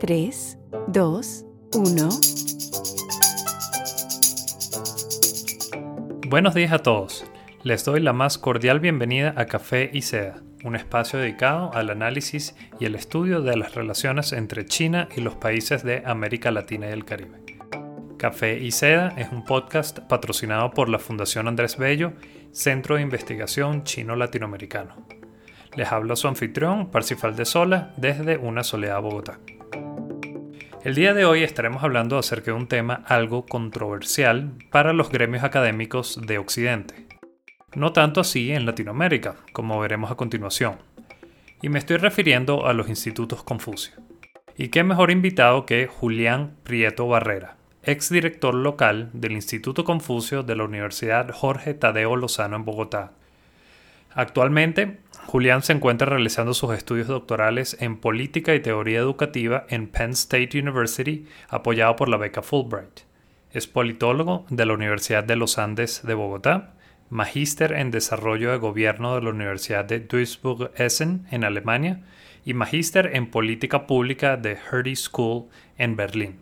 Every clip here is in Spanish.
3, 2, 1. Buenos días a todos. Les doy la más cordial bienvenida a Café y Seda, un espacio dedicado al análisis y el estudio de las relaciones entre China y los países de América Latina y el Caribe. Café y Seda es un podcast patrocinado por la Fundación Andrés Bello, Centro de Investigación Chino Latinoamericano. Les habla su anfitrión, Parsifal de Sola, desde una soleada Bogotá. El día de hoy estaremos hablando acerca de un tema algo controversial para los gremios académicos de Occidente. No tanto así en Latinoamérica, como veremos a continuación. Y me estoy refiriendo a los institutos Confucio. Y qué mejor invitado que Julián Prieto Barrera, exdirector local del Instituto Confucio de la Universidad Jorge Tadeo Lozano en Bogotá. Actualmente Julián se encuentra realizando sus estudios doctorales en política y teoría educativa en Penn State University, apoyado por la beca Fulbright. Es politólogo de la Universidad de los Andes de Bogotá, magíster en desarrollo de gobierno de la Universidad de Duisburg-Essen en Alemania y magíster en política pública de Hertie School en Berlín.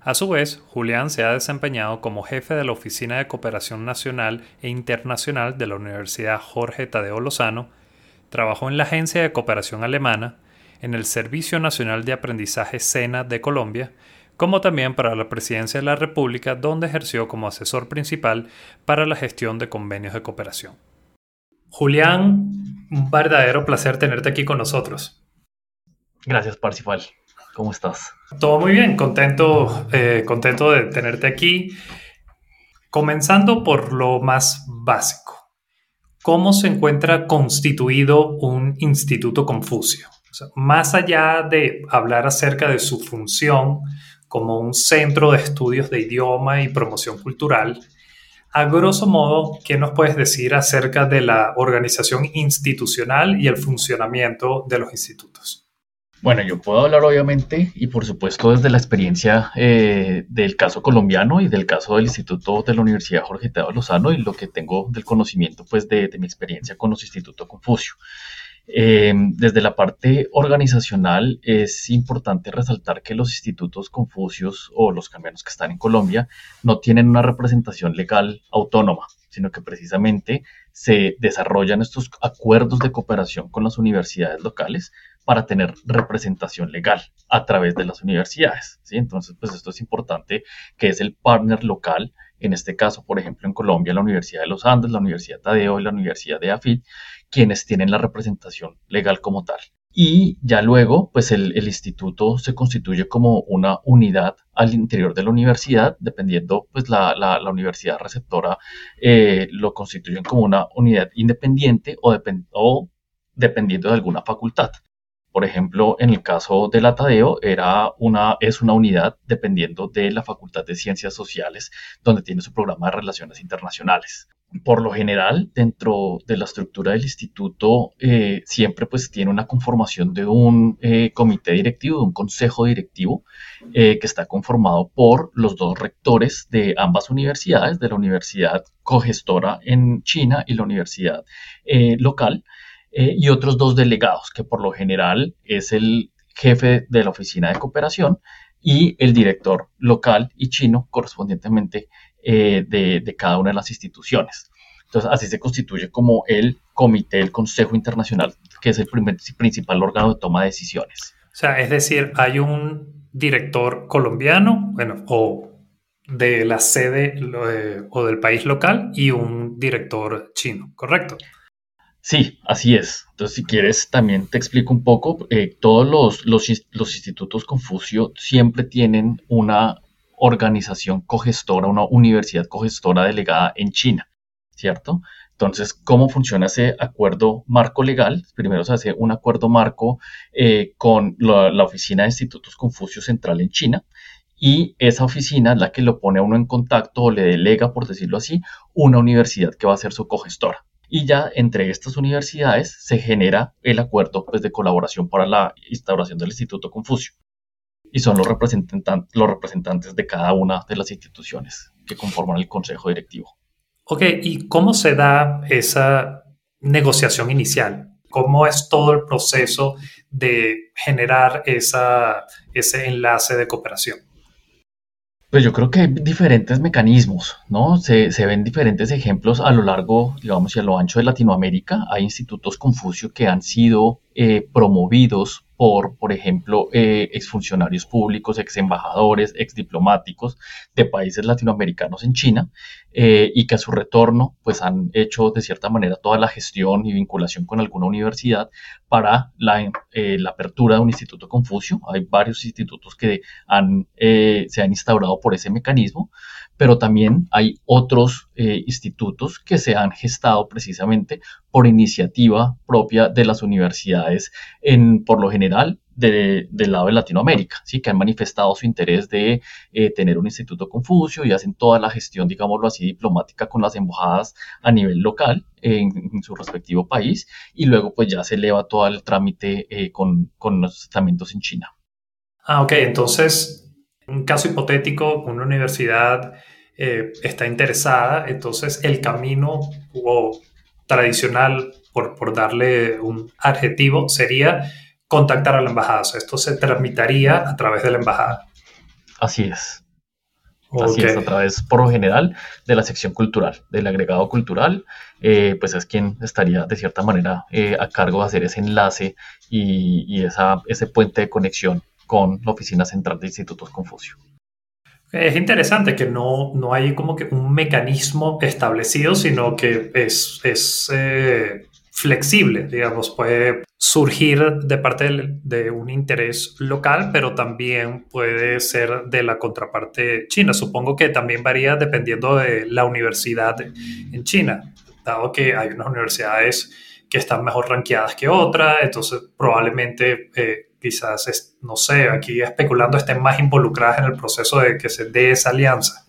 A su vez, Julián se ha desempeñado como jefe de la Oficina de Cooperación Nacional e Internacional de la Universidad Jorge Tadeo Lozano Trabajó en la Agencia de Cooperación Alemana, en el Servicio Nacional de Aprendizaje SENA de Colombia, como también para la Presidencia de la República, donde ejerció como asesor principal para la gestión de convenios de cooperación. Julián, un verdadero placer tenerte aquí con nosotros. Gracias, Parsifal. ¿Cómo estás? Todo muy bien, contento, eh, contento de tenerte aquí. Comenzando por lo más básico cómo se encuentra constituido un instituto Confucio. más allá de hablar acerca de su función como un centro de estudios de idioma y promoción cultural, a grosso modo, ¿qué nos puedes decir acerca de la organización institucional y el funcionamiento de los institutos? Bueno, yo puedo hablar obviamente y por supuesto desde la experiencia eh, del caso colombiano y del caso del Instituto de la Universidad Jorge Tadeo Lozano y lo que tengo del conocimiento pues de, mi experiencia con los institutos Confucio. Eh, desde la parte organizacional es importante resaltar que los institutos Confucios o los cambianos que están en Colombia no tienen una representación legal autónoma, sino que precisamente se desarrollan estos acuerdos de cooperación con las universidades locales para tener representación legal a través de las universidades. ¿sí? Entonces, pues esto es importante, que es el partner local, en este caso, por ejemplo, en Colombia, la Universidad de los Andes, la Universidad Tadeo y la Universidad de AFIT, quienes tienen la representación legal como tal. Y ya luego, pues el, instituto se constituye como una unidad al interior de la universidad, dependiendo, pues la, universidad receptora eh, lo constituyen como una unidad independiente o dependiendo de alguna facultad. Por ejemplo, en el caso del Atadeo, era una, es una unidad dependiendo de la Facultad de Ciencias Sociales, donde tiene su programa de Relaciones Internacionales. Por lo general, dentro de la estructura del instituto, eh, siempre pues tiene una conformación de un eh, comité directivo, de un consejo directivo, eh, que está conformado por los dos rectores de ambas universidades, de la universidad cogestora en China y la universidad local, eh, y otros dos delegados, que por lo general es el jefe de la oficina de cooperación y el director local y chino correspondientemente eh, de, cada una de las instituciones. Entonces, así se constituye como el comité, el Consejo Internacional, que es el principal órgano de toma de decisiones. O sea, es decir, hay un director colombiano, bueno, o de la sede eh, o del país local y un director chino, ¿correcto? Sí, así es. Entonces, si quieres, también te explico un poco. Eh, todos los, los, institutos Confucio siempre tienen una organización cogestora, una universidad cogestora delegada en China, ¿cierto? Entonces, ¿cómo funciona ese acuerdo marco legal? Primero se hace un acuerdo marco eh, con la, la, Oficina de Institutos Confucio Central en China y esa oficina es la que lo pone a uno en contacto o le delega, por decirlo así, una universidad que va a ser su cogestora y ya entre estas universidades se genera el acuerdo pues, de colaboración para la instauración del Instituto Confucio. Y son los, los representantes de cada una de las instituciones que conforman el Consejo Directivo. Ok, ¿y cómo se da esa negociación inicial? ¿Cómo es todo el proceso de generar esa, ese enlace de cooperación? Pues yo creo que hay diferentes mecanismos, ¿no? Se, se, ven diferentes ejemplos a lo largo, digamos, y a lo ancho de Latinoamérica. Hay institutos Confucio que han sido eh, promovidos por, por ejemplo, eh, exfuncionarios públicos, ex embajadores, ex diplomáticos de países latinoamericanos en China, eh, y que a su retorno, pues han hecho de cierta manera toda la gestión y vinculación con alguna universidad para la, eh, la apertura de un instituto Confucio. Hay varios institutos que han, se han instaurado por ese mecanismo pero también hay otros eh, institutos que se han gestado precisamente por iniciativa propia de las universidades, en, por lo general del lado de Latinoamérica, ¿sí? que han manifestado su interés de eh, tener un instituto Confucio y hacen toda la gestión, digámoslo así, diplomática con las embajadas a nivel local en, su respectivo país y luego pues ya se eleva todo el trámite eh, con, con los estamentos en China. Ah, ok, entonces un caso hipotético, una universidad eh, está interesada, entonces el camino tradicional, por, por, darle un adjetivo, sería contactar a la embajada. esto se tramitaría a través de la embajada. Así es. Así es, a través, por lo general, de la sección cultural, del agregado cultural, eh, pues es quien estaría de cierta manera eh, a cargo de hacer ese enlace y, y esa, ese puente de conexión con la oficina central de Institutos Confucio. Es interesante que no, no hay como que un mecanismo establecido, sino que es, es eh, flexible, digamos, puede surgir de parte de, un interés local, pero también puede ser de la contraparte china. Supongo que también varía dependiendo de la universidad en China, dado que hay unas universidades que están mejor ranqueadas que otras, entonces probablemente eh, quizás, no sé, aquí especulando, estén más involucradas en el proceso de que se dé esa alianza.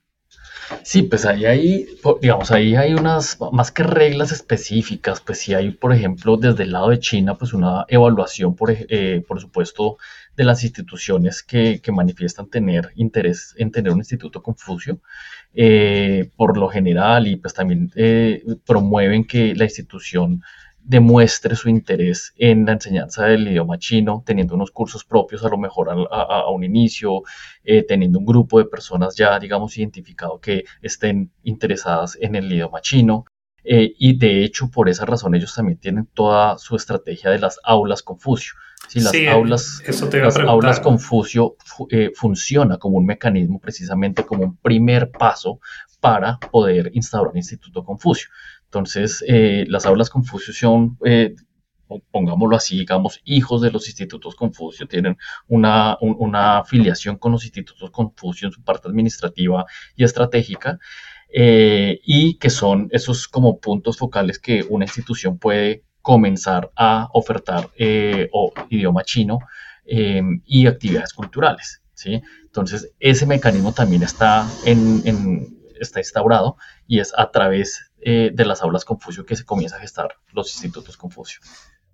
Sí, pues ahí hay, digamos, ahí hay unas, más que reglas específicas, pues sí hay, por ejemplo, desde el lado de China, pues una evaluación, por, eh, por supuesto, de las instituciones que, que, manifiestan tener interés en tener un instituto Confucio, eh, por lo general, y pues también eh, promueven que la institución demuestre su interés en la enseñanza del idioma chino, teniendo unos cursos propios a lo mejor a, un inicio, eh, teniendo un grupo de personas ya, digamos, identificado que estén interesadas en el idioma chino. Eh, y de hecho, por esa razón, ellos también tienen toda su estrategia de las aulas Confucio. Si las aulas, las aulas Confucio eh, funciona como un mecanismo, precisamente como un primer paso para poder instaurar el Instituto Confucio. Entonces, eh, las aulas Confucio son, eh, pongámoslo así, digamos, hijos de los institutos Confucio, tienen una, afiliación con los institutos Confucio en su parte administrativa y estratégica, eh, y que son esos como puntos focales que una institución puede comenzar a ofertar o idioma chino y actividades culturales. ¿sí? Entonces, ese mecanismo también está en está instaurado y es a través eh, de las aulas Confucio que se comienza a gestar los institutos Confucio.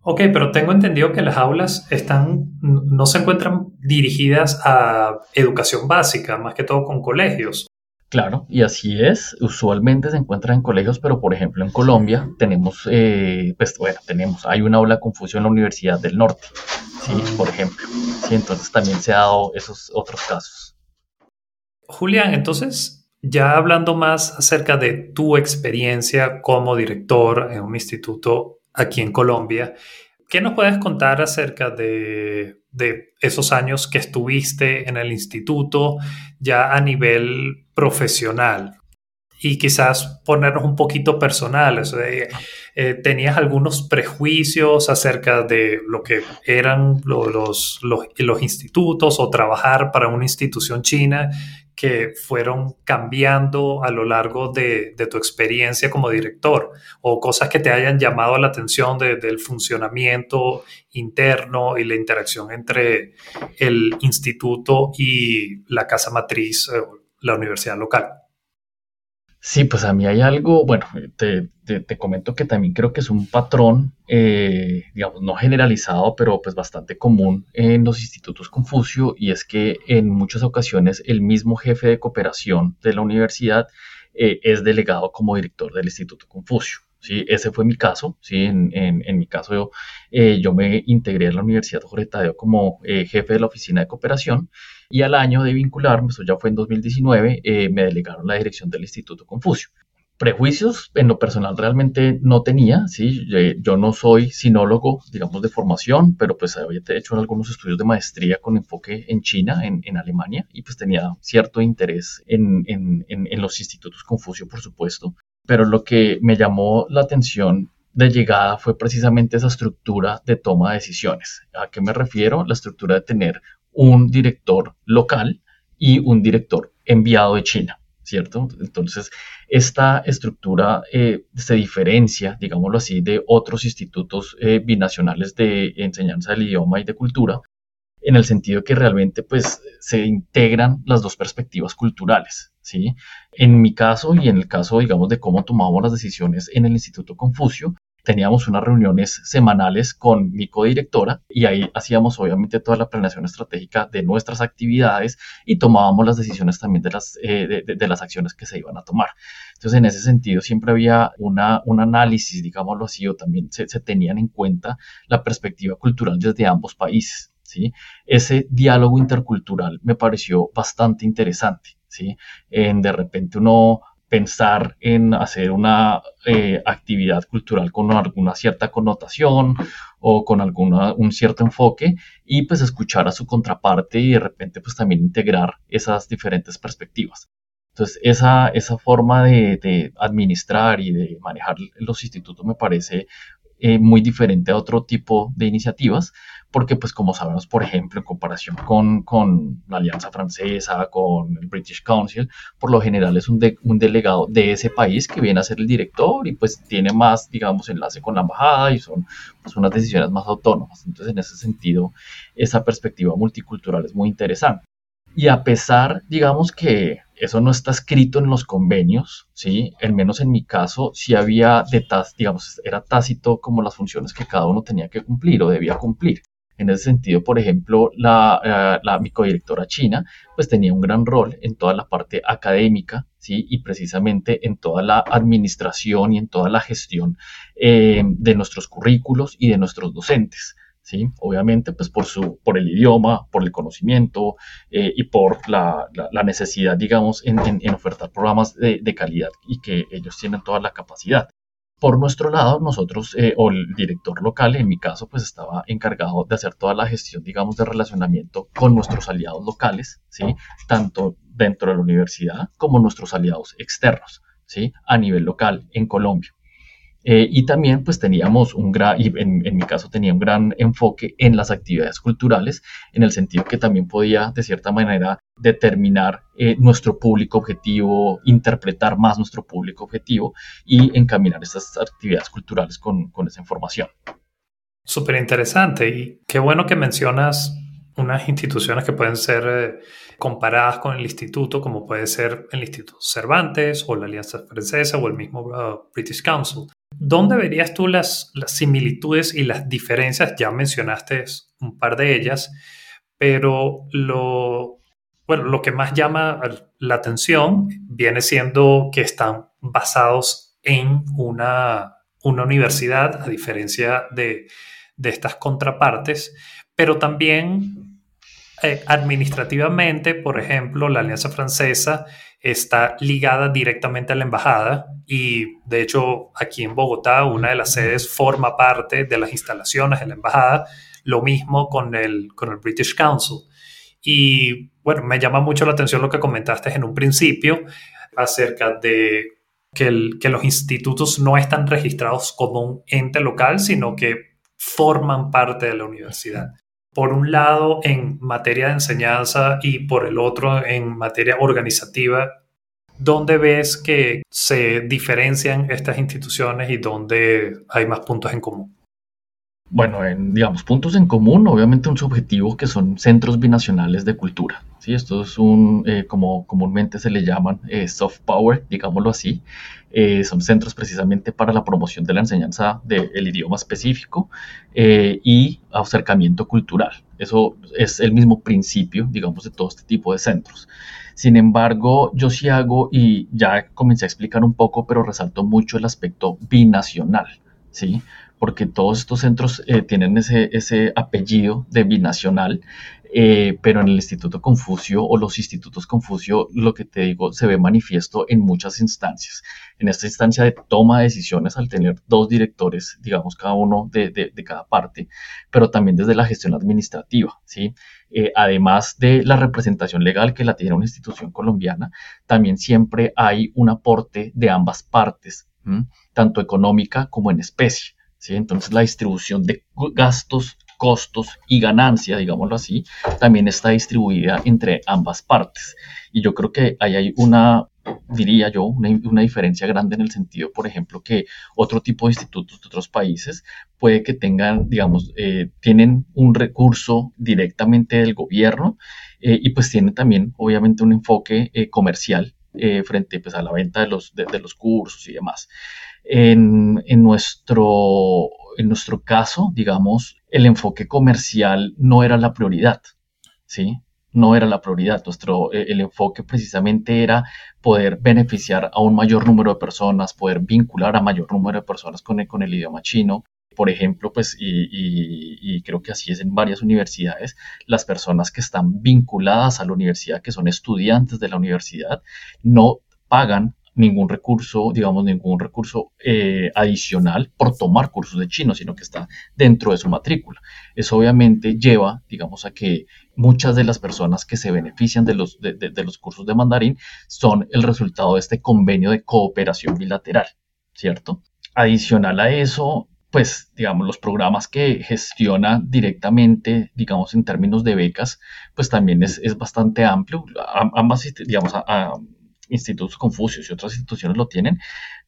Ok, pero tengo entendido que las aulas están, no se encuentran dirigidas a educación básica, más que todo con colegios. Claro, y así es. Usualmente se encuentran en colegios, pero por ejemplo en Colombia tenemos, eh, pues bueno, tenemos, hay una aula Confucio en la Universidad del Norte, ¿sí? Por ejemplo. Sí, entonces también se ha dado esos otros casos. Julián, entonces, ya hablando más acerca de tu experiencia como director en un instituto aquí en Colombia, ¿qué nos puedes contar acerca de, esos años que estuviste en el instituto ya a nivel profesional? y quizás ponernos un poquito personales. Eh, ¿Tenías algunos prejuicios acerca de lo que eran los, los, institutos o trabajar para una institución china que fueron cambiando a lo largo de, tu experiencia como director o cosas que te hayan llamado la atención del funcionamiento interno y la interacción entre el instituto y la casa matriz, eh, la universidad local. Sí, pues a mí hay algo, bueno, te, comento que también creo que es un patrón, eh, digamos, no generalizado, pero pues bastante común en los institutos Confucio, y es que en muchas ocasiones el mismo jefe de cooperación de la universidad eh, es delegado como director del Instituto Confucio. ¿sí? Ese fue mi caso, ¿sí? En, en, mi caso yo, eh, yo me integré a la Universidad Jorge Tadeo como eh, jefe de la oficina de cooperación y al año de vincularme, eso ya fue en 2019, eh, me delegaron la dirección del Instituto Confucio. Prejuicios en lo personal realmente no tenía, ¿sí? Yo, no soy sinólogo, digamos, de formación, pero pues había hecho algunos estudios de maestría con enfoque en China, en, en Alemania, y pues tenía cierto interés en, en, en los institutos Confucio, por supuesto pero lo que me llamó la atención de llegada fue precisamente esa estructura de toma de decisiones. ¿A qué me refiero? La estructura de tener un director local y un director enviado de China, ¿cierto? Entonces, esta estructura eh, se diferencia, digámoslo así, de otros institutos eh, binacionales de enseñanza del idioma y de cultura, en el sentido que realmente pues se integran las dos perspectivas culturales, ¿sí? En mi caso y en el caso, digamos, de cómo tomamos las decisiones en el Instituto Confucio, teníamos unas reuniones semanales con mi codirectora y ahí hacíamos obviamente toda la planeación estratégica de nuestras actividades y tomábamos las decisiones también de las, eh, de, las acciones que se iban a tomar. Entonces, en ese sentido, siempre había una, un análisis, digámoslo así, o también se, se tenían en cuenta la perspectiva cultural desde ambos países. ¿sí? Ese diálogo intercultural me pareció bastante interesante, ¿sí? En de repente uno pensar en hacer una eh, actividad cultural con alguna cierta connotación o con alguna, un cierto enfoque y pues escuchar a su contraparte y de repente pues también integrar esas diferentes perspectivas. Entonces esa, esa forma de, administrar y de manejar los institutos me parece eh, muy diferente a otro tipo de iniciativas, porque pues como sabemos, por ejemplo, en comparación con, con la Alianza Francesa, con el British Council, por lo general es un, un delegado de ese país que viene a ser el director y pues tiene más, digamos, enlace con la embajada y son pues, unas decisiones más autónomas. Entonces, en ese sentido, esa perspectiva multicultural es muy interesante. Y a pesar, digamos que eso no está escrito en los convenios, ¿sí? Al menos en mi caso, sí había de digamos, era tácito como las funciones que cada uno tenía que cumplir o debía cumplir. En ese sentido, por ejemplo, la, eh, la mi codirectora china, pues tenía un gran rol en toda la parte académica, ¿sí? Y precisamente en toda la administración y en toda la gestión eh, de nuestros currículos y de nuestros docentes. ¿sí? Obviamente, pues por, su, por el idioma, por el conocimiento eh, y por la, la, necesidad, digamos, en, en, ofertar programas de, de, calidad y que ellos tienen toda la capacidad. Por nuestro lado, nosotros, eh, o el director local, en mi caso, pues estaba encargado de hacer toda la gestión, digamos, de relacionamiento con nuestros aliados locales, ¿sí? Tanto dentro de la universidad como nuestros aliados externos, ¿sí? A nivel local en Colombia. Eh, y también pues teníamos un gran, y en, mi caso tenía un gran enfoque en las actividades culturales, en el sentido que también podía de cierta manera determinar eh, nuestro público objetivo, interpretar más nuestro público objetivo y encaminar esas actividades culturales con, con esa información. Súper interesante y qué bueno que mencionas unas instituciones que pueden ser eh, comparadas con el instituto, como puede ser el Instituto Cervantes o la Alianza Francesa o el mismo uh, British Council. ¿Dónde verías tú las, similitudes y las diferencias? Ya mencionaste un par de ellas, pero lo, bueno, lo que más llama la atención viene siendo que están basados en una, universidad, a diferencia de, de estas contrapartes, pero también eh, administrativamente, por ejemplo, la Alianza Francesa está ligada directamente a la embajada y de hecho aquí en Bogotá una de las sedes forma parte de las instalaciones de la embajada, lo mismo con el, con el British Council. Y bueno, me llama mucho la atención lo que comentaste en un principio acerca de que, que los institutos no están registrados como un ente local, sino que forman parte de la universidad por un lado en materia de enseñanza y por el otro en materia organizativa, ¿dónde ves que se diferencian estas instituciones y dónde hay más puntos en común? Bueno, en, digamos, puntos en común, obviamente un objetivo que son centros binacionales de cultura. ¿sí? Esto es un, eh, como comúnmente se le llaman, eh, soft power, digámoslo así. Eh, son centros precisamente para la promoción de la enseñanza del idioma específico y acercamiento cultural. Eso es el mismo principio, digamos, de todo este tipo de centros. Sin embargo, yo sí hago, y ya comencé a explicar un poco, pero resalto mucho el aspecto binacional, ¿sí? Porque todos estos centros eh, tienen ese, ese, apellido de binacional, eh, pero en el Instituto Confucio o los institutos Confucio, lo que te digo, se ve manifiesto en muchas instancias. En esta instancia de toma de decisiones, al tener dos directores, digamos, cada uno de, cada parte, pero también desde la gestión administrativa, ¿sí? Eh, además de la representación legal que la tiene una institución colombiana, también siempre hay un aporte de ambas partes, tanto económica como en especie. Entonces la distribución de gastos, costos y ganancia, digámoslo así, también está distribuida entre ambas partes. Y yo creo que ahí hay una, diría yo, una, diferencia grande en el sentido, por ejemplo, que otro tipo de institutos de otros países puede que tengan, digamos, eh, tienen un recurso directamente del gobierno eh, y pues tienen también, obviamente, un enfoque eh, comercial frente pues, a la venta de los, de los cursos y demás. En, nuestro, en nuestro caso, digamos, el enfoque comercial no era la prioridad, ¿sí? No era la prioridad. Nuestro, e, el enfoque precisamente era poder beneficiar a un mayor número de personas, poder vincular a mayor número de personas con el, con el idioma chino. Por ejemplo, pues, y, y creo que así es en varias universidades, las personas que están vinculadas a la universidad, que son estudiantes de la universidad, no pagan ningún recurso, digamos, ningún recurso eh, adicional por tomar cursos de chino, sino que está dentro de su matrícula. Eso obviamente lleva, digamos, a que muchas de las personas que se benefician de los, de, los cursos de mandarín son el resultado de este convenio de cooperación bilateral, ¿cierto? Adicional a eso, pues, digamos, los programas que gestiona directamente, digamos, en términos de becas, pues también es, bastante amplio. Ambas, digamos, a, institutos Confucios y otras instituciones lo tienen,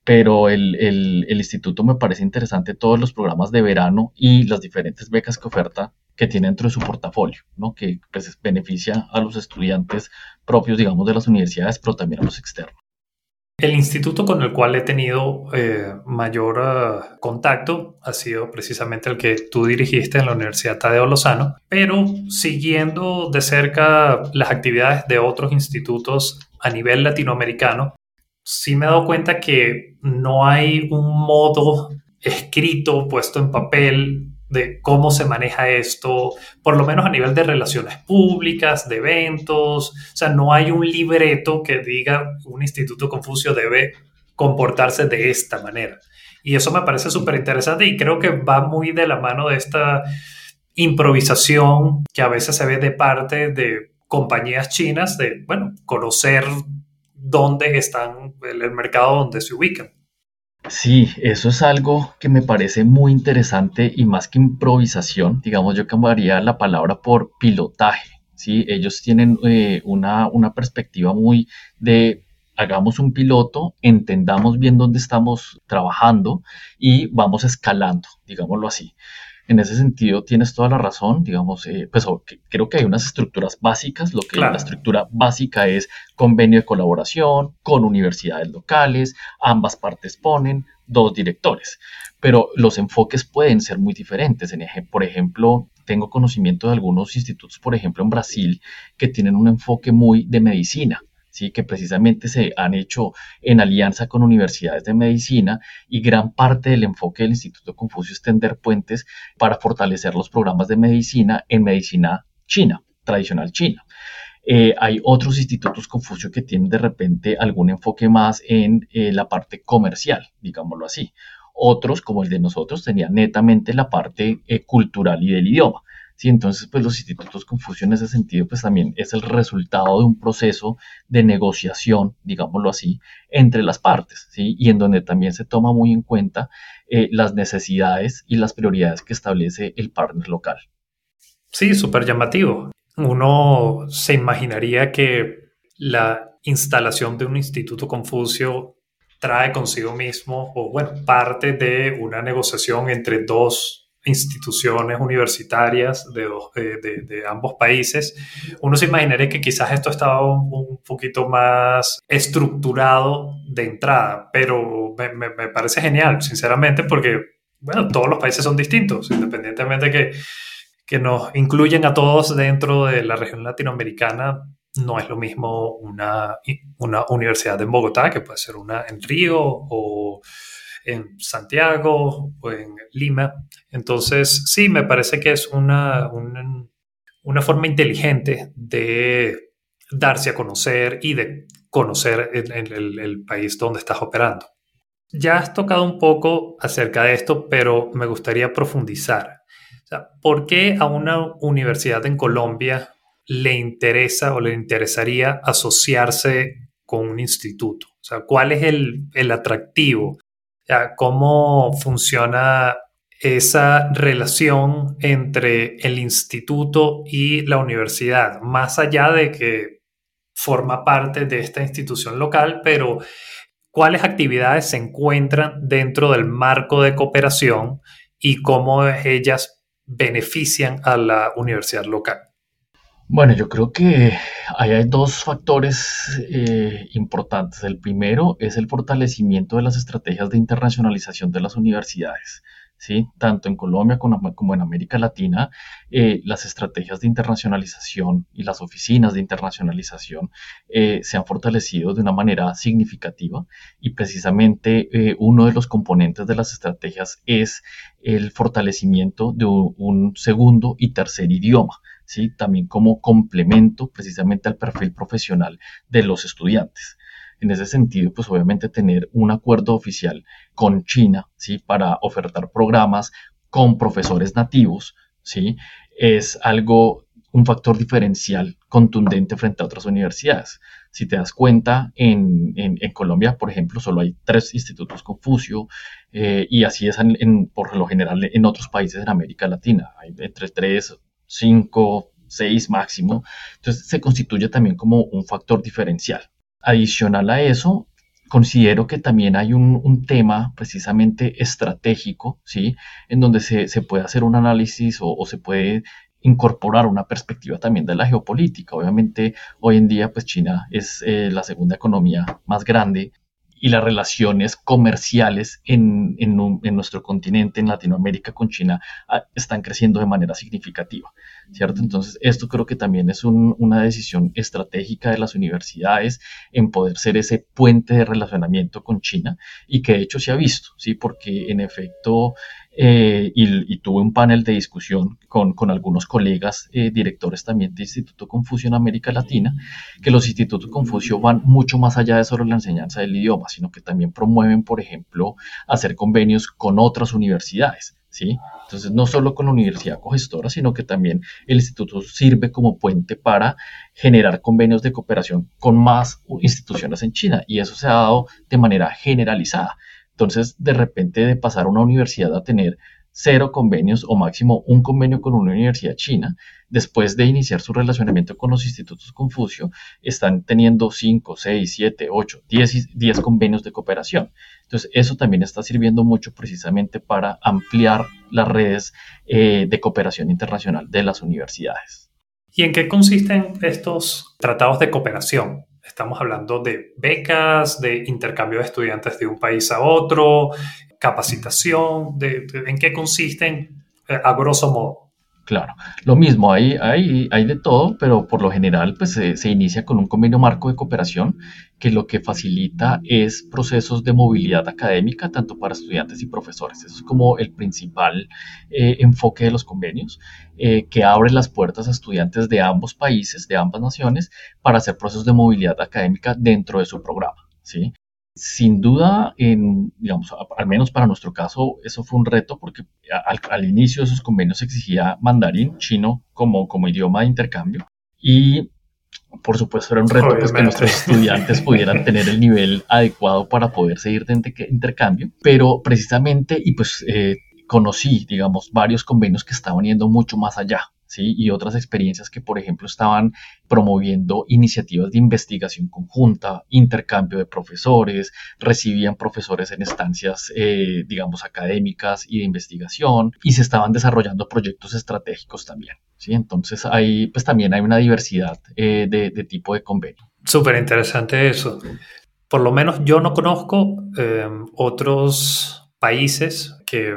pero el, instituto me parece interesante todos los programas de verano y las diferentes becas que oferta que tiene dentro de su portafolio, ¿no? que pues, beneficia a los estudiantes propios, digamos, de las universidades, pero también a los externos. El instituto con el cual he tenido eh, mayor eh, contacto ha sido precisamente el que tú dirigiste en la Universidad Tadeo Lozano, pero siguiendo de cerca las actividades de otros institutos a nivel latinoamericano, sí me he dado cuenta que no hay un modo escrito, puesto en papel, de cómo se maneja esto, por lo menos a nivel de relaciones públicas, de eventos. O sea, no hay un libreto que diga un instituto Confucio debe comportarse de esta manera. Y eso me parece súper interesante y creo que va muy de la mano de esta improvisación que a veces se ve de parte de compañías chinas de, bueno, conocer dónde están, el, mercado donde se ubican. Sí, eso es algo que me parece muy interesante y más que improvisación, digamos, yo cambiaría la palabra por pilotaje. ¿sí? Ellos tienen eh, una, una perspectiva muy de hagamos un piloto, entendamos bien dónde estamos trabajando y vamos escalando, digámoslo así. En ese sentido, tienes toda la razón, digamos, eh, pues creo que hay unas estructuras básicas, lo que la estructura básica es convenio de colaboración con universidades locales, ambas partes ponen dos directores, pero los enfoques pueden ser muy diferentes. En, por ejemplo, tengo conocimiento de algunos institutos, por ejemplo, en Brasil, que tienen un enfoque muy de medicina que precisamente se han hecho en alianza con universidades de medicina y gran parte del enfoque del Instituto Confucio es tender puentes para fortalecer los programas de medicina en medicina china, tradicional china. Eh, hay otros institutos Confucio que tienen de repente algún enfoque más en eh, la parte comercial, digámoslo así. Otros, como el de nosotros, tenían netamente la parte eh, cultural y del idioma. ¿Sí? Entonces, pues los institutos Confucio en ese sentido, pues también es el resultado de un proceso de negociación, digámoslo así, entre las partes, ¿sí? Y en donde también se toma muy en cuenta eh, las necesidades y las prioridades que establece el partner local. Sí, súper llamativo. Uno se imaginaría que la instalación de un instituto Confucio trae consigo mismo, o bueno, parte de una negociación entre dos instituciones universitarias eh, de, de, ambos países, uno se imaginaría que quizás esto estaba un, poquito más estructurado de entrada, pero me, me, parece genial, sinceramente, porque, bueno, todos los países son distintos, independientemente que, que nos incluyen a todos dentro de la región latinoamericana, no es lo mismo una, una universidad en Bogotá, que puede ser una en Río o en Santiago o en Lima. Entonces, sí, me parece que es una, una, forma inteligente de darse a conocer y de conocer el, el, país donde estás operando. Ya has tocado un poco acerca de esto, pero me gustaría profundizar. ¿Por qué a una universidad en Colombia le interesa o le interesaría asociarse con un instituto? O sea, ¿cuál es el, el atractivo cómo funciona esa relación entre el instituto y la universidad, más allá de que forma parte de esta institución local, pero cuáles actividades se encuentran dentro del marco de cooperación y cómo ellas benefician a la universidad local. Bueno, yo creo que hay dos factores eh, importantes. El primero es el fortalecimiento de las estrategias de internacionalización de las universidades. ¿sí? Tanto en Colombia como, en América Latina, eh, las estrategias de internacionalización y las oficinas de internacionalización eh, se han fortalecido de una manera significativa y precisamente uno de los componentes de las estrategias es el fortalecimiento de un segundo y tercer idioma también como complemento precisamente al perfil profesional de los estudiantes. En ese sentido, pues obviamente tener un acuerdo oficial con China, ¿sí? Para ofertar programas con profesores nativos, ¿sí? Es algo, un factor diferencial contundente frente a otras universidades. Si te das cuenta, en, Colombia, por ejemplo, solo hay tres institutos Confucio eh, y así es por lo general en otros países en América Latina. Hay entre tres 5, 6 máximo. Entonces se constituye también como un factor diferencial. Adicional a eso, considero que también hay un, tema precisamente estratégico, ¿sí? En donde se, puede hacer un análisis o, se puede incorporar una perspectiva también de la geopolítica. Obviamente, hoy en día, pues China es eh, la segunda economía más grande y las relaciones comerciales en, nuestro continente, en Latinoamérica con China, ah, están creciendo de manera significativa, ¿cierto? Entonces, esto creo que también es una decisión estratégica de las universidades en poder ser ese puente de relacionamiento con China y que de hecho se ha visto, ¿sí? Porque en efecto eh, y, tuve un panel de discusión con, algunos colegas eh, directores también de Instituto Confucio en América Latina, que los institutos Confucio van mucho más allá de solo la enseñanza del idioma, sino que también promueven, por ejemplo, hacer convenios con otras universidades. ¿Sí? Entonces, no solo con la universidad cogestora, sino que también el instituto sirve como puente para generar convenios de cooperación con más instituciones en China y eso se ha dado de manera generalizada. Entonces, de repente, de pasar a una universidad a tener cero convenios o máximo un convenio con una universidad china, después de iniciar su relacionamiento con los institutos Confucio, están teniendo 5, 6, 7, 8, 10, convenios de cooperación. Entonces, eso también está sirviendo mucho precisamente para ampliar las redes eh, de cooperación internacional de las universidades. ¿Y en qué consisten estos tratados de cooperación? Estamos hablando de becas, de intercambio de estudiantes de un país a otro, capacitación, de, en qué consisten eh, a grosso modo. Claro, lo mismo, hay, hay, hay de todo, pero por lo general pues, se, inicia con un convenio marco de cooperación que lo que facilita es procesos de movilidad académica tanto para estudiantes y profesores. Eso es como el principal eh, enfoque de los convenios, eh, que abre las puertas a estudiantes de ambos países, de ambas naciones, para hacer procesos de movilidad académica dentro de su programa. ¿sí? Sin duda, en, digamos, al menos para nuestro caso, eso fue un reto porque al, inicio de esos convenios exigía mandarín chino como, como idioma de intercambio. Y por supuesto era un reto pues, que nuestros estudiantes pudieran tener el nivel adecuado para poder seguir de intercambio, pero precisamente y pues eh, conocí, digamos, varios convenios que estaban yendo mucho más allá. Y otras experiencias que, por ejemplo, estaban promoviendo iniciativas de investigación conjunta, intercambio de profesores, recibían profesores en estancias, eh, digamos, académicas y de investigación, y se estaban desarrollando proyectos estratégicos también, ¿sí? Entonces, ahí, pues también hay una diversidad eh, de, tipo de convenio. Súper interesante eso. Por lo menos yo no conozco eh, otros países que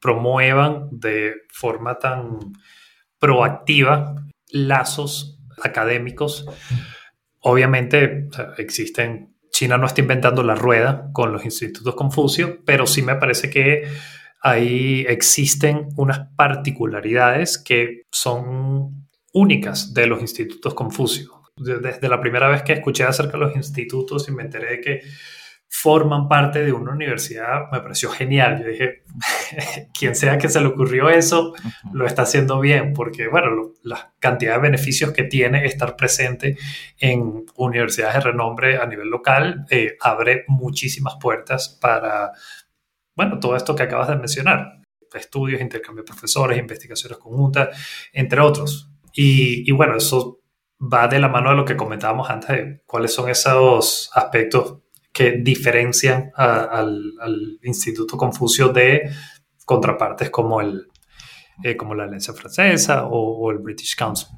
promuevan de forma tan proactiva lazos académicos. Obviamente existen, China no está inventando la rueda con los institutos Confucio, pero sí me parece que ahí existen unas particularidades que son únicas de los institutos Confucio. Desde la primera vez que escuché acerca de los institutos y me enteré de que forman parte de una universidad, me pareció genial. Yo dije, quien sea que se le ocurrió eso, lo está haciendo bien, porque, bueno, la cantidad de beneficios que tiene estar presente en universidades de renombre a nivel local eh, abre muchísimas puertas para, bueno, todo esto que acabas de mencionar, estudios, intercambio de profesores, investigaciones conjuntas, entre otros. Y, y bueno, eso va de la mano de lo que comentábamos antes de cuáles son esos aspectos que diferencian al, Instituto Confucio de contrapartes como, el, eh, como la Alianza Francesa o, el British Council.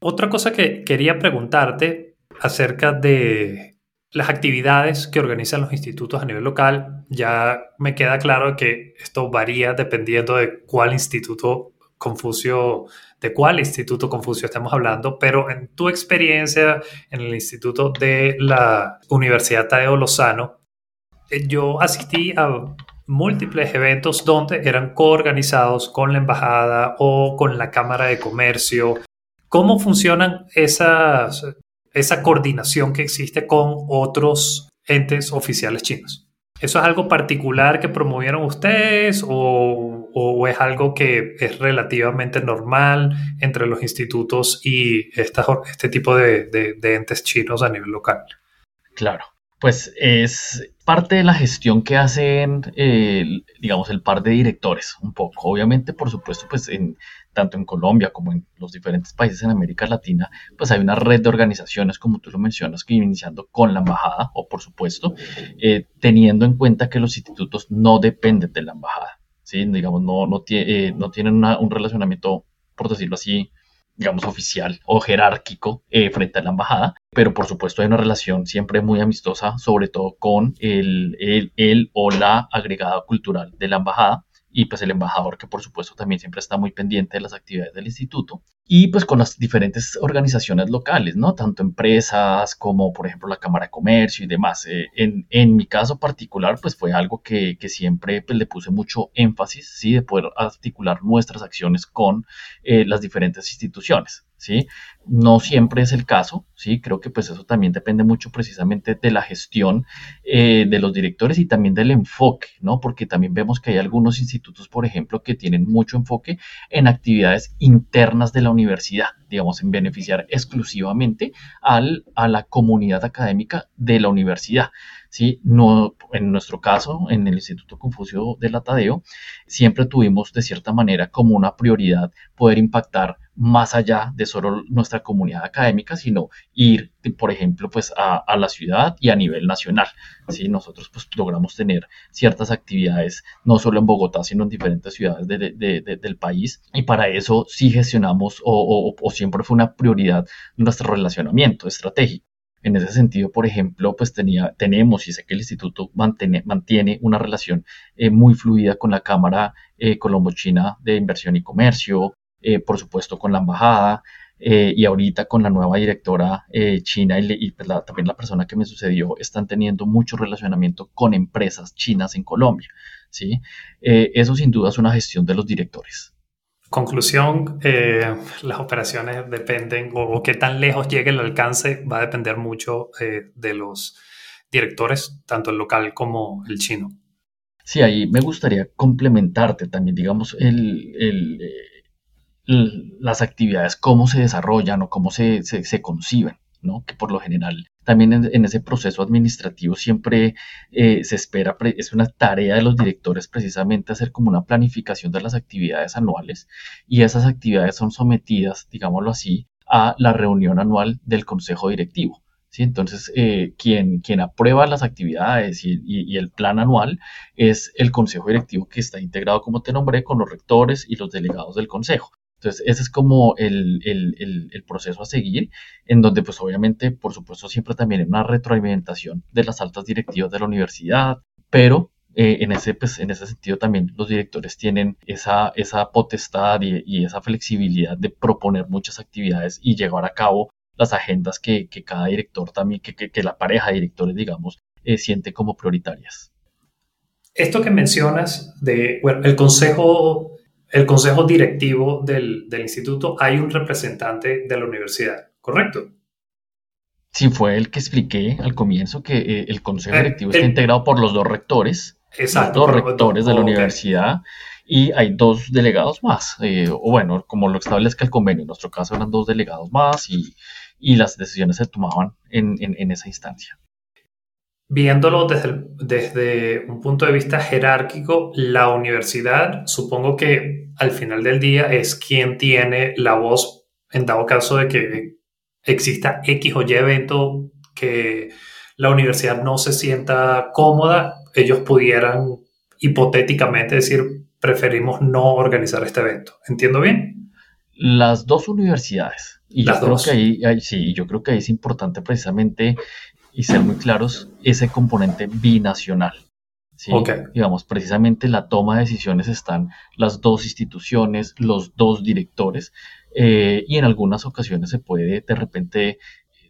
Otra cosa que quería preguntarte acerca de las actividades que organizan los institutos a nivel local, ya me queda claro que esto varía dependiendo de cuál instituto Confucio, de cuál instituto Confucio estamos hablando, pero en tu experiencia en el instituto de la Universidad Tadeo Lozano, eh, yo asistí a múltiples eventos donde eran coorganizados con la embajada o con la Cámara de Comercio. ¿Cómo funcionan esas, esa coordinación que existe con otros entes oficiales chinos? ¿Eso es algo particular que promovieron ustedes o o es algo que es relativamente normal entre los institutos y este tipo de, entes chinos a nivel local? Claro, pues es parte de la gestión que hacen, digamos, el par de directores, un poco. Obviamente, por supuesto, pues en, tanto en Colombia como en los diferentes países en América Latina, pues hay una red de organizaciones, como tú lo mencionas, que iniciando con la embajada, o por supuesto, eh, teniendo en cuenta que los institutos no dependen de la embajada. ¿Sí? digamos, no, no, eh, no tienen un relacionamiento, por decirlo así, digamos, oficial o jerárquico eh, frente a la embajada, pero por supuesto hay una relación siempre muy amistosa, sobre todo con el, el, el o la agregada cultural de la embajada y pues el embajador que por supuesto también siempre está muy pendiente de las actividades del instituto y pues con las diferentes organizaciones locales, ¿no? Tanto empresas como por ejemplo la Cámara de Comercio y demás. Eh, en, mi caso particular pues fue algo que, que siempre pues, le puse mucho énfasis, ¿sí? De poder articular nuestras acciones con eh, las diferentes instituciones. ¿sí? No siempre es el caso, ¿sí? Creo que pues eso también depende mucho precisamente de la gestión eh, de los directores y también del enfoque, ¿no? Porque también vemos que hay algunos institutos, por ejemplo, que tienen mucho enfoque en actividades internas de la universidad, digamos, en beneficiar exclusivamente al, a la comunidad académica de la universidad. ¿Sí? No, en nuestro caso, en el Instituto Confucio de la Tadeo, siempre tuvimos de cierta manera como una prioridad poder impactar más allá de solo nuestra comunidad académica, sino ir, por ejemplo, pues a, la ciudad y a nivel nacional. ¿sí? Nosotros pues logramos tener ciertas actividades, no solo en Bogotá, sino en diferentes ciudades del país. Y para eso sí gestionamos o, o siempre fue una prioridad nuestro relacionamiento estratégico. En ese sentido, por ejemplo, pues tenía, tenemos y sé que el instituto mantiene, mantiene una relación eh, muy fluida con la Cámara eh, Colombo-China de Inversión y Comercio, eh, por supuesto con la embajada y ahorita con la nueva directora china y, pues, también la persona que me sucedió están teniendo mucho relacionamiento con empresas chinas en Colombia. ¿sí? eso sin duda es una gestión de los directores. Conclusión, eh, las operaciones dependen o, qué tan lejos llegue el alcance va a depender mucho eh, de los directores, tanto el local como el chino. Sí, ahí me gustaría complementarte también, digamos, el, las actividades, cómo se desarrollan o cómo se, se, se conciben. que por lo general también en, ese proceso administrativo siempre eh, se espera, es una tarea de los directores precisamente hacer como una planificación de las actividades anuales y esas actividades son sometidas, digámoslo así, a la reunión anual del Consejo Directivo. ¿sí? Entonces, eh, quien, quien aprueba las actividades y, y, el plan anual es el Consejo Directivo que está integrado, como te nombré, con los rectores y los delegados del Consejo. Entonces, ese es como el, proceso a seguir, en donde pues obviamente, por supuesto, siempre también hay una retroalimentación de las altas directivas de la universidad, pero eh, en, ese, pues, en ese sentido también los directores tienen esa, esa potestad y, esa flexibilidad de proponer muchas actividades y llevar a cabo las agendas que, cada director también, que, la pareja de directores, digamos, eh, siente como prioritarias. Esto que mencionas de, bueno, el consejo, el consejo directivo del, del instituto, hay un representante de la universidad, ¿correcto? Sí, fue el que expliqué al comienzo que eh, el consejo directivo está integrado por los dos rectores, exacto, los dos rectores de la universidad, y hay dos delegados más, eh, o bueno, como lo establezca el convenio, en nuestro caso eran dos delegados más y, las decisiones se tomaban en, esa instancia. Viéndolo desde, desde un punto de vista jerárquico, la universidad, supongo que al final del día es quien tiene la voz en dado caso de que exista X o Y evento que la universidad no se sienta cómoda, ellos pudieran hipotéticamente decir, preferimos no organizar este evento. ¿Entiendo bien? Las dos universidades. Y yo creo que ahí, sí, yo creo que ahí es importante precisamente y ser muy claros ese componente binacional. ¿sí? Digamos, precisamente la toma de decisiones están las dos instituciones, los dos directores, eh, y en algunas ocasiones se puede de repente,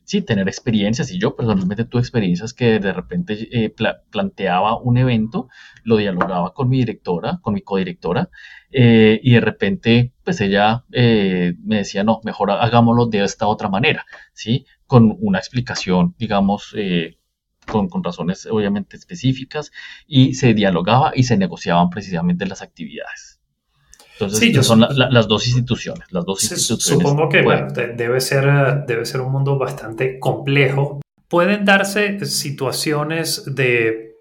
sí, tener experiencias. Y yo personalmente tuve experiencias que de repente eh, planteaba un evento, lo dialogaba con mi directora, con mi codirectora, eh, y de repente, pues ella me decía, no, mejor hagámoslo de esta otra manera, ¿sí? Con una explicación, digamos, con, con, razones obviamente específicas, y se dialogaba y se negociaban precisamente las actividades. Entonces, son las dos instituciones. Las dos Supongo que debe, ser, debe ser un mundo bastante complejo. Pueden darse situaciones de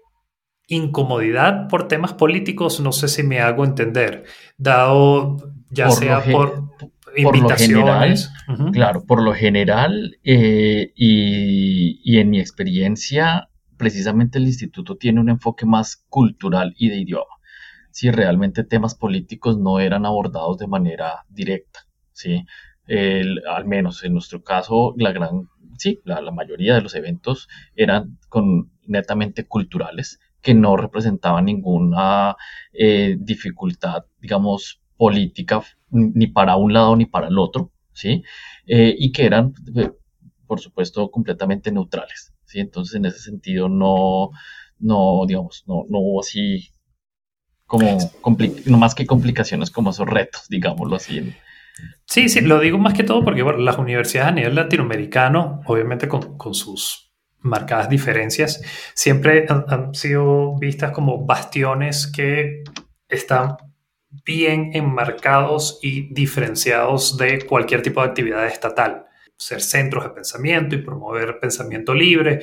incomodidad por temas políticos, no sé si me hago entender, dado ya sea por, invitaciones. Claro, por lo general eh, y, y en mi experiencia, precisamente el instituto tiene un enfoque más cultural y de idioma si realmente temas políticos no eran abordados de manera directa, ¿sí? al menos en nuestro caso, la gran, sí, la, mayoría de los eventos eran con, netamente culturales, que no representaban ninguna eh, dificultad, digamos, política ni para un lado ni para el otro, ¿sí? Eh, y que eran, eh, por supuesto, completamente neutrales, ¿sí? Entonces, en ese sentido, no, no digamos, no, no hubo así como no más que complicaciones como esos retos, digámoslo así. Sí, sí, lo digo más que todo porque bueno, las universidades a nivel latinoamericano, obviamente con, con sus marcadas diferencias, siempre han, sido vistas como bastiones que están bien enmarcados y diferenciados de cualquier tipo de actividad estatal ser centros de pensamiento y promover pensamiento libre.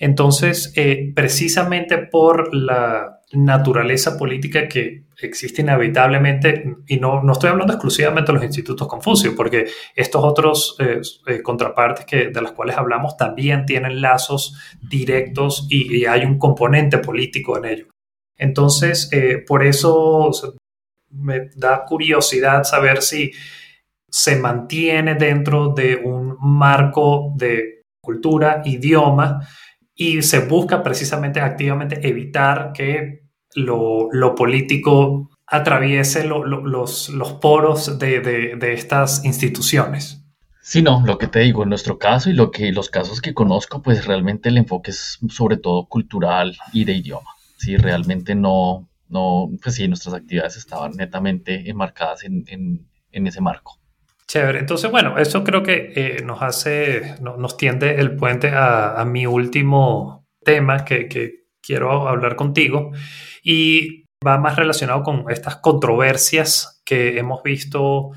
Entonces, eh, precisamente por la naturaleza política que existe inevitablemente, y no, no estoy hablando exclusivamente de los institutos Confucio, porque estos otros eh, eh, contrapartes que, de las cuales hablamos también tienen lazos directos y, hay un componente político en ello. Entonces, por eso me da curiosidad saber si se mantiene dentro de un marco de cultura, idioma, y se busca precisamente activamente evitar que lo, político atraviese los, los, poros de, estas instituciones. Sí, no, lo que te digo, en nuestro caso y lo que los casos que conozco, pues realmente el enfoque es sobre todo cultural y de idioma. Sí, realmente no, no, pues sí, nuestras actividades estaban netamente enmarcadas en, ese marco. Chévere, entonces bueno, eso creo que eh, nos hace, nos tiende el puente a, mi último tema que, que quiero hablar contigo y va más relacionado con estas controversias que hemos visto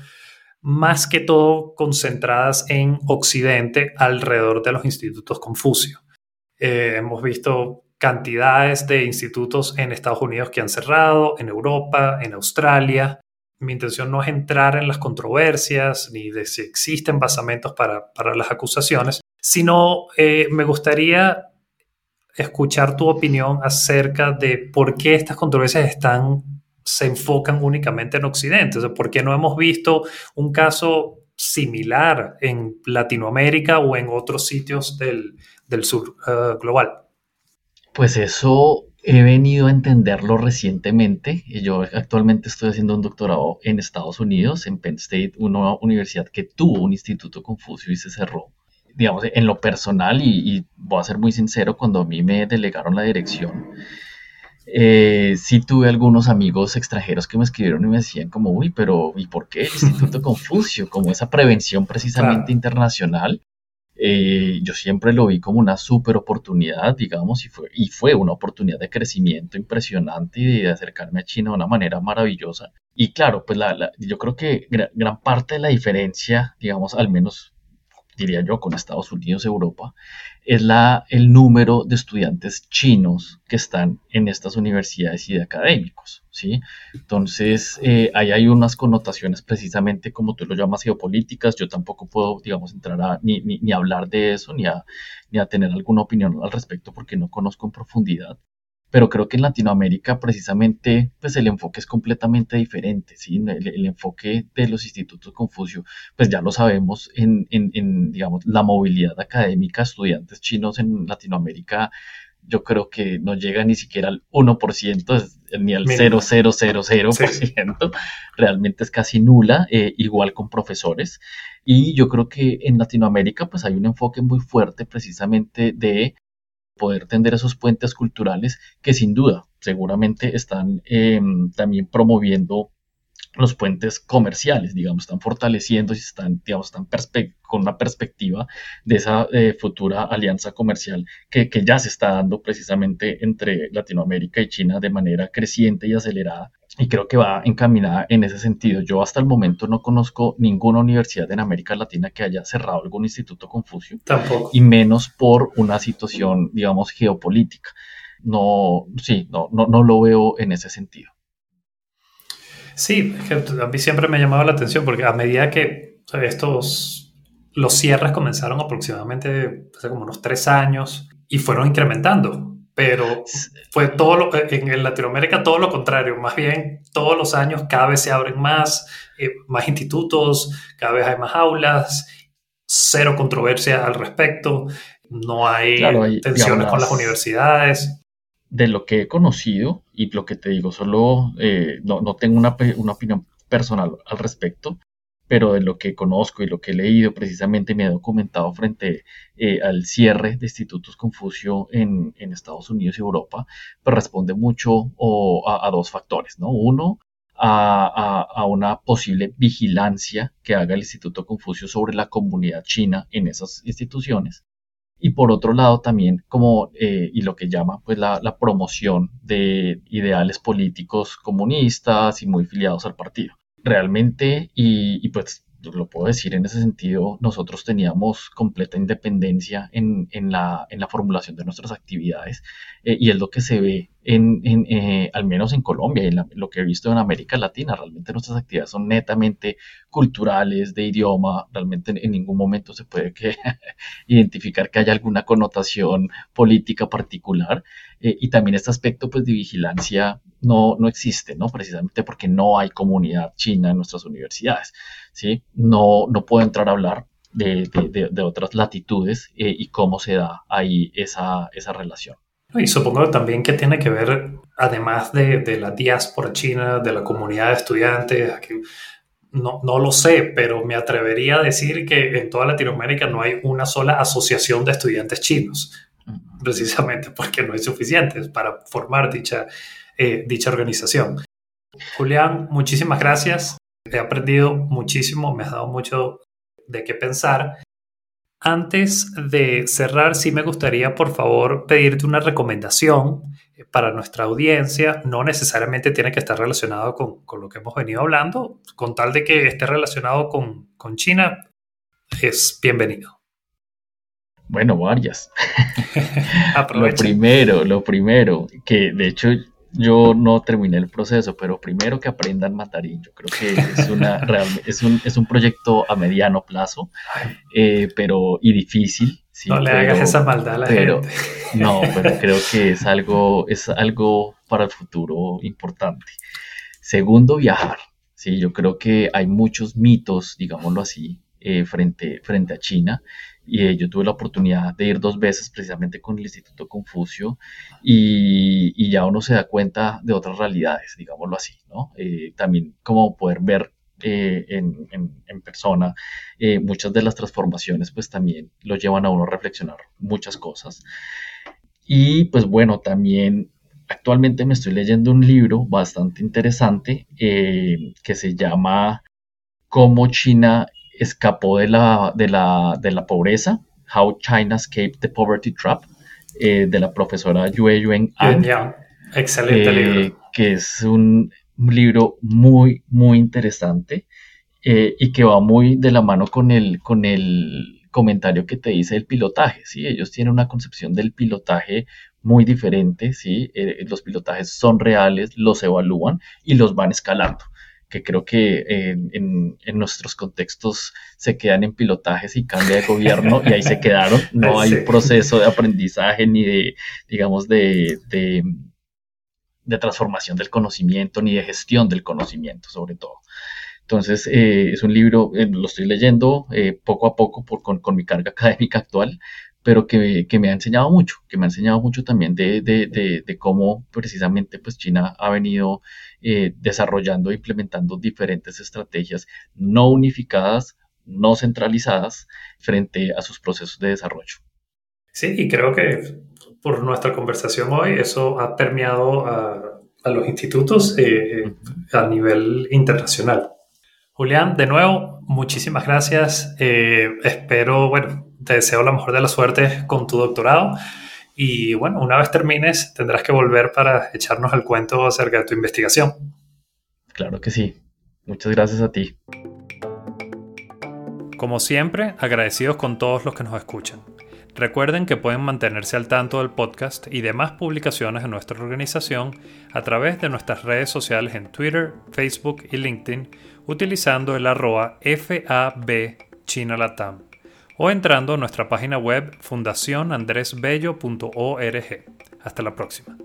más que todo concentradas en Occidente alrededor de los institutos Confucio. Eh, hemos visto cantidades de institutos en Estados Unidos que han cerrado, en Europa, en Australia. Mi intención no es entrar en las controversias ni de si existen basamentos para, las acusaciones, sino eh, me gustaría escuchar tu opinión acerca de por qué estas controversias están, se enfocan únicamente en Occidente. O sea, ¿Por qué no hemos visto un caso similar en Latinoamérica o en otros sitios del, sur eh, global? Pues eso he venido a entenderlo recientemente. Yo actualmente estoy haciendo un doctorado en Estados Unidos, en Penn State, una universidad que tuvo un instituto Confucio y se cerró. Digamos, en lo personal, y, voy a ser muy sincero, cuando a mí me delegaron la dirección, eh, sí tuve algunos amigos extranjeros que me escribieron y me decían como, uy, pero ¿y por qué el Instituto Confucio? Como esa prevención precisamente internacional. Eh, yo siempre lo vi como una super oportunidad, digamos, y fue, y fue una oportunidad de crecimiento impresionante y de acercarme a China de una manera maravillosa. Y claro, pues la, yo creo que gran parte de la diferencia, digamos, al menos diría yo, con Estados Unidos, Europa, es la, el número de estudiantes chinos que están en estas universidades y de académicos, ¿sí? Entonces, eh, ahí hay unas connotaciones precisamente como tú lo llamas geopolíticas, yo tampoco puedo, digamos, entrar a ni, ni, ni hablar de eso, ni a, ni a tener alguna opinión al respecto porque no conozco en profundidad pero creo que en Latinoamérica precisamente pues el enfoque es completamente diferente, ¿sí? El, enfoque de los institutos Confucio, pues ya lo sabemos en, en, digamos, la movilidad académica, estudiantes chinos en Latinoamérica, yo creo que no llega ni siquiera al 1%, ni al 0,000%, realmente es casi nula, eh, igual con profesores. Y yo creo que en Latinoamérica pues hay un enfoque muy fuerte precisamente de poder tender esos puentes culturales que sin duda seguramente están em, también promoviendo los puentes comerciales, digamos, están fortaleciendo y están, digamos, están con una perspectiva de esa eh, futura alianza comercial que, que, ya se está dando precisamente entre Latinoamérica y China de manera creciente y acelerada y creo que va encaminada en ese sentido. Yo hasta el momento no conozco ninguna universidad en América Latina que haya cerrado algún instituto Confucio. Tampoco. Y menos por una situación, digamos, geopolítica. No, sí, no, no, no lo veo en ese sentido. Sí, a mí siempre me ha llamado la atención porque a medida que estos, los cierres comenzaron aproximadamente hace como unos tres años y fueron incrementando pero fue todo lo, en Latinoamérica todo lo contrario, más bien todos los años cada vez se abren más, eh, más institutos, cada vez hay más aulas, cero controversia al respecto, no hay, tensiones con las universidades. De lo que he conocido y lo que te digo, solo eh, no, no, tengo una, una opinión personal al respecto, pero de lo que conozco y lo que he leído precisamente me he documentado frente eh, al cierre de institutos Confucio en, Estados Unidos y Europa, pues responde mucho a, dos factores, ¿no? Uno, a, una posible vigilancia que haga el Instituto Confucio sobre la comunidad china en esas instituciones. Y por otro lado también como, eh, y lo que llama pues la, promoción de ideales políticos comunistas y muy filiados al partido. Realmente, y, pues lo puedo decir en ese sentido, nosotros teníamos completa independencia en, la, en la, formulación de nuestras actividades eh, y es lo que se ve en, eh, al menos en Colombia y lo que he visto en América Latina. Realmente nuestras actividades son netamente culturales, de idioma, realmente en, ningún momento se puede que, identificar que haya alguna connotación política particular eh, y también este aspecto pues, de vigilancia no, no existe, ¿no? Precisamente porque no hay comunidad china en nuestras universidades, ¿sí? No, no puedo entrar a hablar de, de, otras latitudes eh, y cómo se da ahí esa, esa relación. Y supongo también que tiene que ver, además de, de la diáspora china, de la comunidad de estudiantes, no, no, lo sé, pero me atrevería a decir que en toda Latinoamérica no hay una sola asociación de estudiantes chinos, precisamente porque no hay suficientes para formar dicha, eh, dicha organización. Julián, muchísimas gracias. He aprendido muchísimo, me has dado mucho de qué pensar. Antes de cerrar, sí me gustaría, por favor, pedirte una recomendación eh, para nuestra audiencia. No necesariamente tiene que estar relacionado con, con lo que hemos venido hablando, con tal de que esté relacionado con, con China, es bienvenido. Bueno, varias. lo primero, lo primero, que de hecho yo no terminé el proceso, pero primero que aprendan matarín. Yo creo que es, una, es, un, es un proyecto a mediano plazo, eh, pero y difícil. no le hagas esa maldad a la gente. No, pero creo que es algo, es algo para el futuro importante. Segundo, viajar. Sí, yo creo que hay muchos mitos, digámoslo así, eh, frente, frente a China y yo tuve la oportunidad de ir dos veces precisamente con el Instituto Confucio y, ya uno se da cuenta de otras realidades, digámoslo así, ¿no? Eh, también como poder ver eh, en, en, persona eh, muchas de las transformaciones pues también lo llevan a uno a reflexionar muchas cosas. Y pues bueno, también actualmente me estoy leyendo un libro bastante interesante que se llama Cómo China escapó de la, de la, de la pobreza, How China Escaped the Poverty Trap, eh, de la profesora Yue Yuen An. Excelente eh, libro. Que es un, libro muy, muy interesante eh, y que va muy de la mano con el, con el comentario que te dice el pilotaje, ¿sí? Ellos tienen una concepción del pilotaje muy diferente, ¿sí? los pilotajes son reales, los evalúan y los van escalando que creo que en, nuestros contextos se quedan en pilotajes y cambia de gobierno y ahí se quedaron. No hay un proceso de aprendizaje ni de, digamos, de, de, transformación del conocimiento ni de gestión del conocimiento, sobre todo. Entonces, eh, es un libro, eh, lo estoy leyendo eh, poco a poco por, con, con, mi carga académica actual, pero que, que, me ha enseñado mucho, que me ha enseñado mucho también de, de, de, cómo precisamente pues China ha venido eh, desarrollando e implementando diferentes estrategias no unificadas, no centralizadas frente a sus procesos de desarrollo. Sí, y creo que por nuestra conversación hoy eso ha permeado a, a los institutos eh, a nivel internacional. Julián, de nuevo, muchísimas gracias. Eh, espero, bueno, te deseo la mejor de las suertes con tu doctorado. Y bueno, una vez termines, tendrás que volver para echarnos el cuento acerca de tu investigación. Claro que sí. Muchas gracias a ti. Como siempre, agradecidos con todos los que nos escuchan. Recuerden que pueden mantenerse al tanto del podcast y demás publicaciones de nuestra organización a través de nuestras redes sociales en Twitter, Facebook y LinkedIn utilizando el arroba FAB China Latam o entrando a nuestra página web fundacionandresbello.org. Hasta la próxima.